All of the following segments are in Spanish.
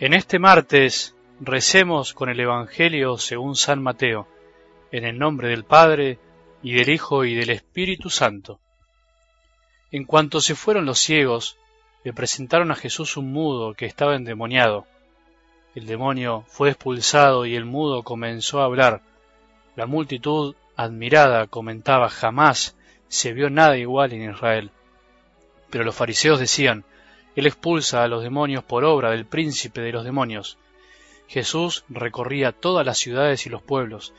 En este martes recemos con el Evangelio según San Mateo, en el nombre del Padre, y del Hijo, y del Espíritu Santo. En cuanto se fueron los ciegos, le presentaron a Jesús un mudo que estaba endemoniado. El demonio fue expulsado y el mudo comenzó a hablar. La multitud, admirada, comentaba jamás se vio nada igual en Israel. Pero los fariseos decían, él expulsa a los demonios por obra del príncipe de los demonios. Jesús recorría todas las ciudades y los pueblos,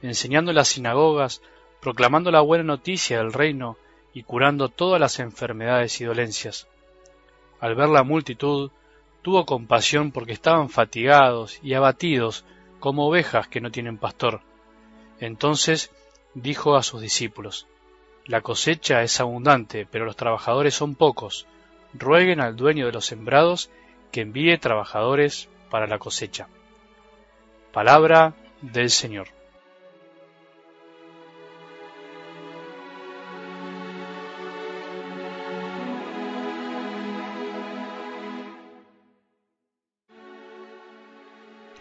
enseñando en las sinagogas, proclamando la buena noticia del reino y curando todas las enfermedades y dolencias. Al ver la multitud, tuvo compasión porque estaban fatigados y abatidos como ovejas que no tienen pastor. Entonces dijo a sus discípulos, La cosecha es abundante, pero los trabajadores son pocos rueguen al dueño de los sembrados que envíe trabajadores para la cosecha. Palabra del Señor.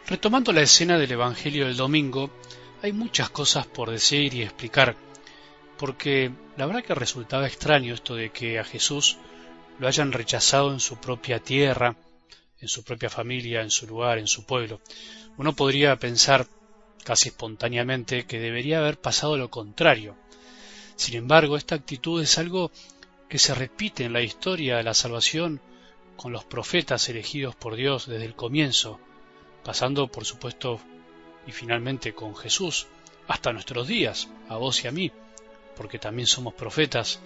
Retomando la escena del Evangelio del domingo, hay muchas cosas por decir y explicar, porque la verdad que resultaba extraño esto de que a Jesús lo hayan rechazado en su propia tierra, en su propia familia, en su lugar, en su pueblo. Uno podría pensar casi espontáneamente que debería haber pasado lo contrario. Sin embargo, esta actitud es algo que se repite en la historia de la salvación con los profetas elegidos por Dios desde el comienzo, pasando por supuesto y finalmente con Jesús hasta nuestros días, a vos y a mí, porque también somos profetas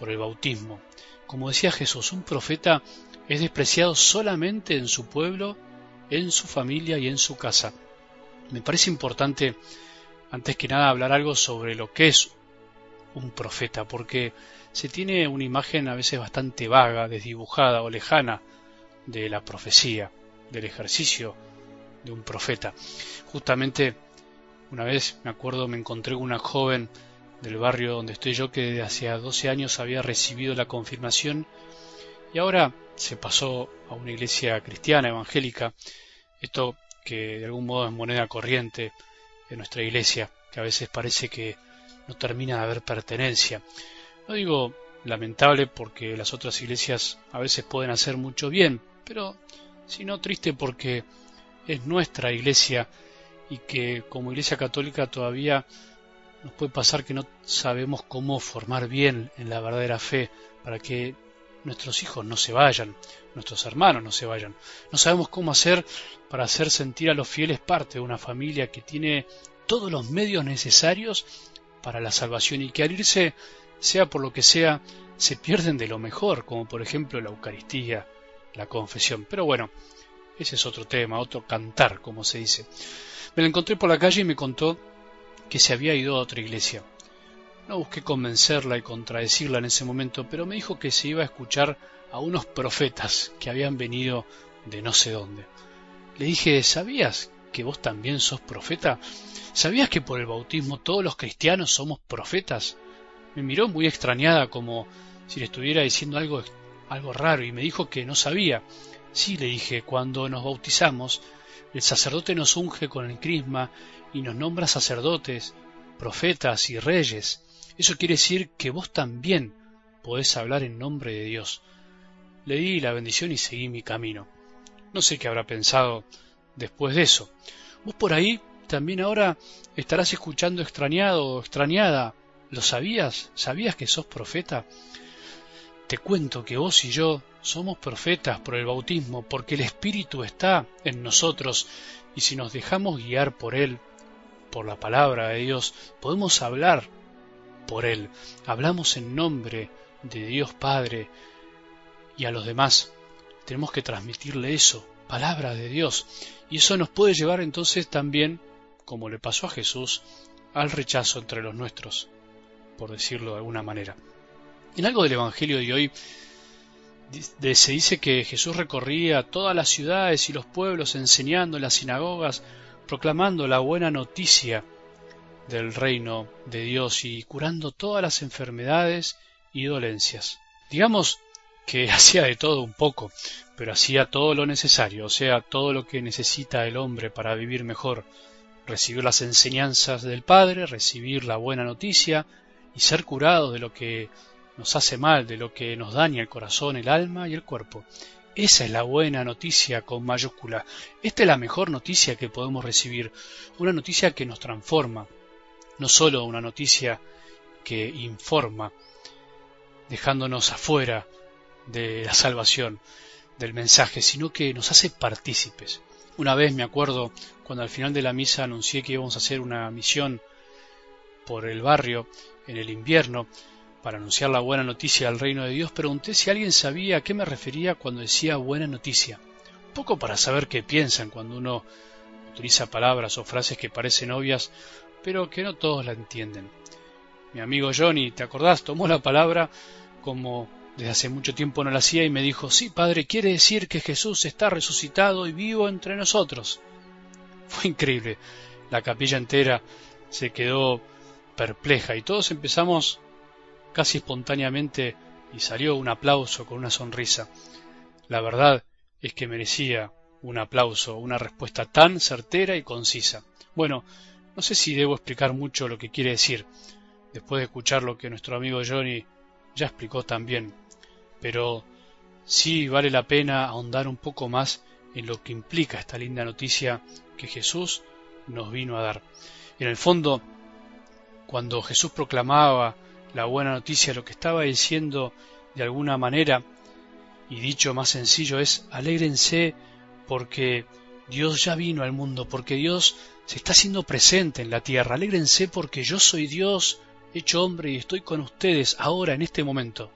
por el bautismo. Como decía Jesús, un profeta es despreciado solamente en su pueblo, en su familia y en su casa. Me parece importante, antes que nada, hablar algo sobre lo que es un profeta, porque se tiene una imagen a veces bastante vaga, desdibujada o lejana de la profecía, del ejercicio de un profeta. Justamente una vez, me acuerdo, me encontré con una joven del barrio donde estoy yo que desde hace 12 años había recibido la confirmación y ahora se pasó a una iglesia cristiana, evangélica, esto que de algún modo es moneda corriente en nuestra iglesia, que a veces parece que no termina de haber pertenencia. No digo lamentable porque las otras iglesias a veces pueden hacer mucho bien, pero sino triste porque es nuestra iglesia y que como iglesia católica todavía nos puede pasar que no sabemos cómo formar bien en la verdadera fe para que nuestros hijos no se vayan, nuestros hermanos no se vayan. No sabemos cómo hacer para hacer sentir a los fieles parte de una familia que tiene todos los medios necesarios para la salvación y que al irse, sea por lo que sea, se pierden de lo mejor, como por ejemplo la Eucaristía, la confesión. Pero bueno, ese es otro tema, otro cantar, como se dice. Me la encontré por la calle y me contó que se había ido a otra iglesia. No busqué convencerla y contradecirla en ese momento, pero me dijo que se iba a escuchar a unos profetas que habían venido de no sé dónde. Le dije, ¿sabías que vos también sos profeta? ¿Sabías que por el bautismo todos los cristianos somos profetas? Me miró muy extrañada como si le estuviera diciendo algo, algo raro y me dijo que no sabía. Sí, le dije, cuando nos bautizamos, el sacerdote nos unge con el crisma y nos nombra sacerdotes, profetas y reyes. Eso quiere decir que vos también podés hablar en nombre de Dios. Le di la bendición y seguí mi camino. No sé qué habrá pensado después de eso. Vos por ahí también ahora estarás escuchando extrañado o extrañada. ¿Lo sabías? ¿Sabías que sos profeta? Te cuento que vos y yo somos profetas por el bautismo, porque el Espíritu está en nosotros, y si nos dejamos guiar por Él, por la palabra de Dios, podemos hablar por Él. Hablamos en nombre de Dios Padre y a los demás. Tenemos que transmitirle eso, palabra de Dios. Y eso nos puede llevar entonces también, como le pasó a Jesús, al rechazo entre los nuestros, por decirlo de alguna manera. En algo del Evangelio de hoy se dice que Jesús recorría todas las ciudades y los pueblos enseñando en las sinagogas, proclamando la buena noticia del reino de Dios y curando todas las enfermedades y dolencias. Digamos que hacía de todo un poco, pero hacía todo lo necesario, o sea, todo lo que necesita el hombre para vivir mejor, recibir las enseñanzas del Padre, recibir la buena noticia y ser curado de lo que nos hace mal, de lo que nos daña el corazón, el alma y el cuerpo. Esa es la buena noticia con mayúscula. Esta es la mejor noticia que podemos recibir, una noticia que nos transforma, no solo una noticia que informa, dejándonos afuera de la salvación, del mensaje, sino que nos hace partícipes. Una vez me acuerdo cuando al final de la misa anuncié que íbamos a hacer una misión por el barrio en el invierno para anunciar la buena noticia del reino de Dios, pregunté si alguien sabía a qué me refería cuando decía buena noticia. Poco para saber qué piensan cuando uno utiliza palabras o frases que parecen obvias, pero que no todos la entienden. Mi amigo Johnny, ¿te acordás? Tomó la palabra como desde hace mucho tiempo no la hacía y me dijo, sí, padre, quiere decir que Jesús está resucitado y vivo entre nosotros. Fue increíble. La capilla entera se quedó perpleja y todos empezamos casi espontáneamente y salió un aplauso con una sonrisa. La verdad es que merecía un aplauso, una respuesta tan certera y concisa. Bueno, no sé si debo explicar mucho lo que quiere decir, después de escuchar lo que nuestro amigo Johnny ya explicó también, pero sí vale la pena ahondar un poco más en lo que implica esta linda noticia que Jesús nos vino a dar. En el fondo, cuando Jesús proclamaba la buena noticia, lo que estaba diciendo de alguna manera, y dicho más sencillo, es alégrense porque Dios ya vino al mundo, porque Dios se está haciendo presente en la tierra. Alégrense porque yo soy Dios hecho hombre y estoy con ustedes ahora, en este momento.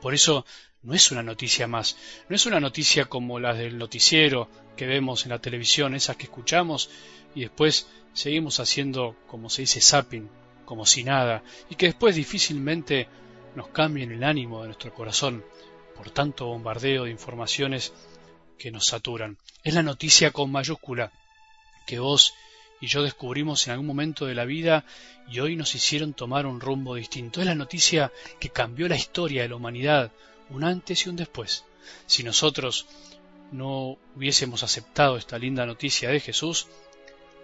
Por eso no es una noticia más, no es una noticia como las del noticiero que vemos en la televisión, esas que escuchamos y después seguimos haciendo, como se dice, zapping, como si nada, y que después difícilmente nos cambien el ánimo de nuestro corazón por tanto bombardeo de informaciones que nos saturan. Es la noticia con mayúscula que vos y yo descubrimos en algún momento de la vida y hoy nos hicieron tomar un rumbo distinto. Es la noticia que cambió la historia de la humanidad, un antes y un después. Si nosotros no hubiésemos aceptado esta linda noticia de Jesús,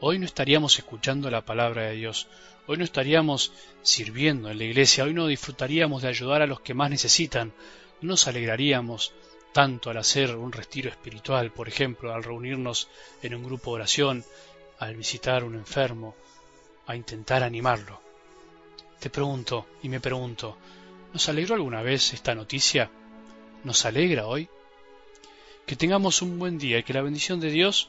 hoy no estaríamos escuchando la palabra de Dios, hoy no estaríamos sirviendo en la iglesia, hoy no disfrutaríamos de ayudar a los que más necesitan, no nos alegraríamos tanto al hacer un retiro espiritual, por ejemplo, al reunirnos en un grupo de oración, al visitar un enfermo, a intentar animarlo. Te pregunto y me pregunto, ¿nos alegró alguna vez esta noticia? ¿Nos alegra hoy? Que tengamos un buen día y que la bendición de Dios